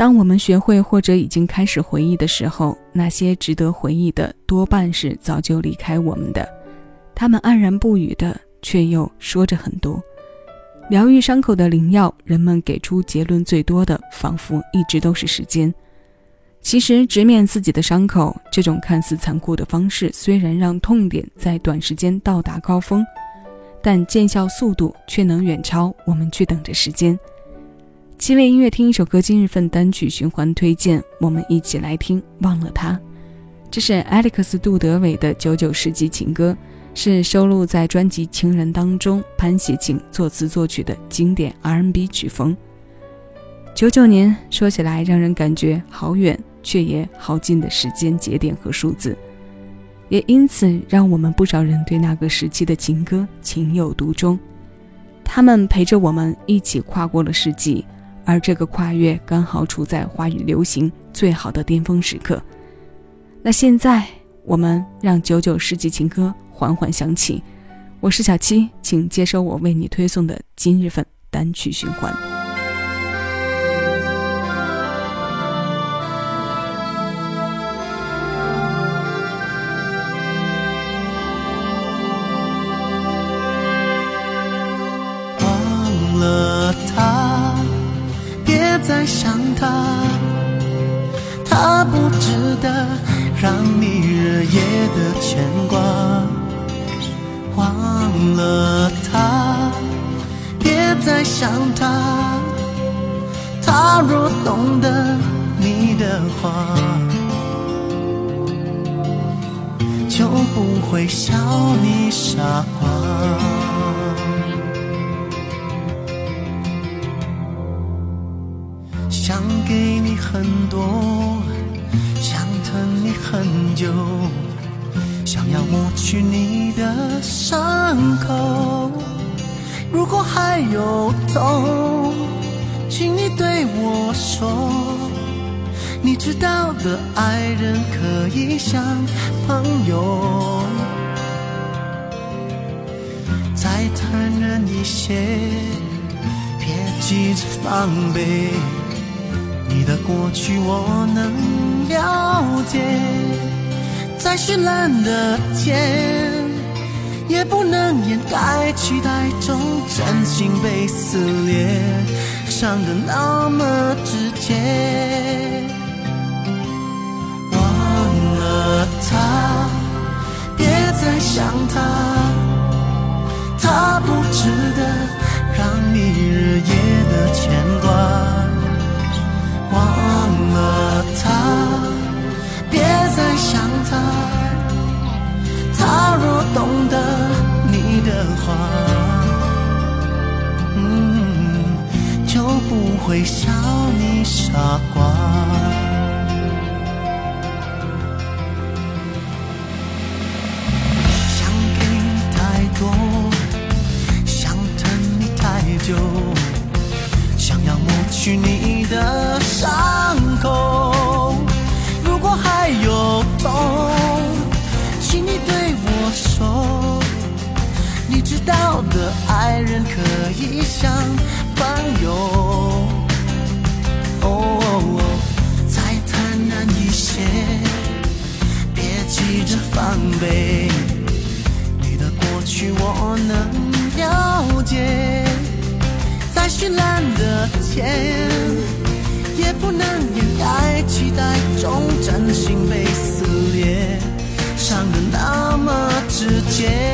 当我们学会或者已经开始回忆的时候，那些值得回忆的多半是早就离开我们的。他们安然不语的，却又说着很多。疗愈伤口的灵药，人们给出结论最多的，仿佛一直都是时间。其实，直面自己的伤口这种看似残酷的方式，虽然让痛点在短时间到达高峰，但见效速度却能远超我们去等着时间。七位音乐听一首歌，今日份单曲循环推荐，我们一起来听《忘了他》。这是 Alex 杜德伟的九九世纪情歌，是收录在专辑《情人》当中，潘协庆作词作曲的经典 R&B 曲风。九九年说起来让人感觉好远，却也好近的时间节点和数字，也因此让我们不少人对那个时期的情歌情有独钟。他们陪着我们一起跨过了世纪。而这个跨越刚好处在华语流行最好的巅峰时刻。那现在，我们让九九世纪情歌缓缓响起。我是小七，请接收我为你推送的今日份单曲循环。再想他，他不值得让你日夜的牵挂。忘了他，别再想他。他若懂得你的话，就不会笑你傻瓜。很多，想疼你很久，想要抹去你的伤口。如果还有痛，请你对我说。你知道的，爱人可以像朋友，再坦然一些，别急着防备。你的过去我能了解，再绚烂的天，也不能掩盖期待中真心被撕裂，伤得那么直接。会笑你傻瓜。想给你太多，想疼你太久，想要抹去你的。伤口，如果还有痛，请你对我说，你知道的，爱人可以像朋友。别急着防备，你的过去我能了解，再绚烂的天。也不能掩盖期待中真心被撕裂，伤得那么直接。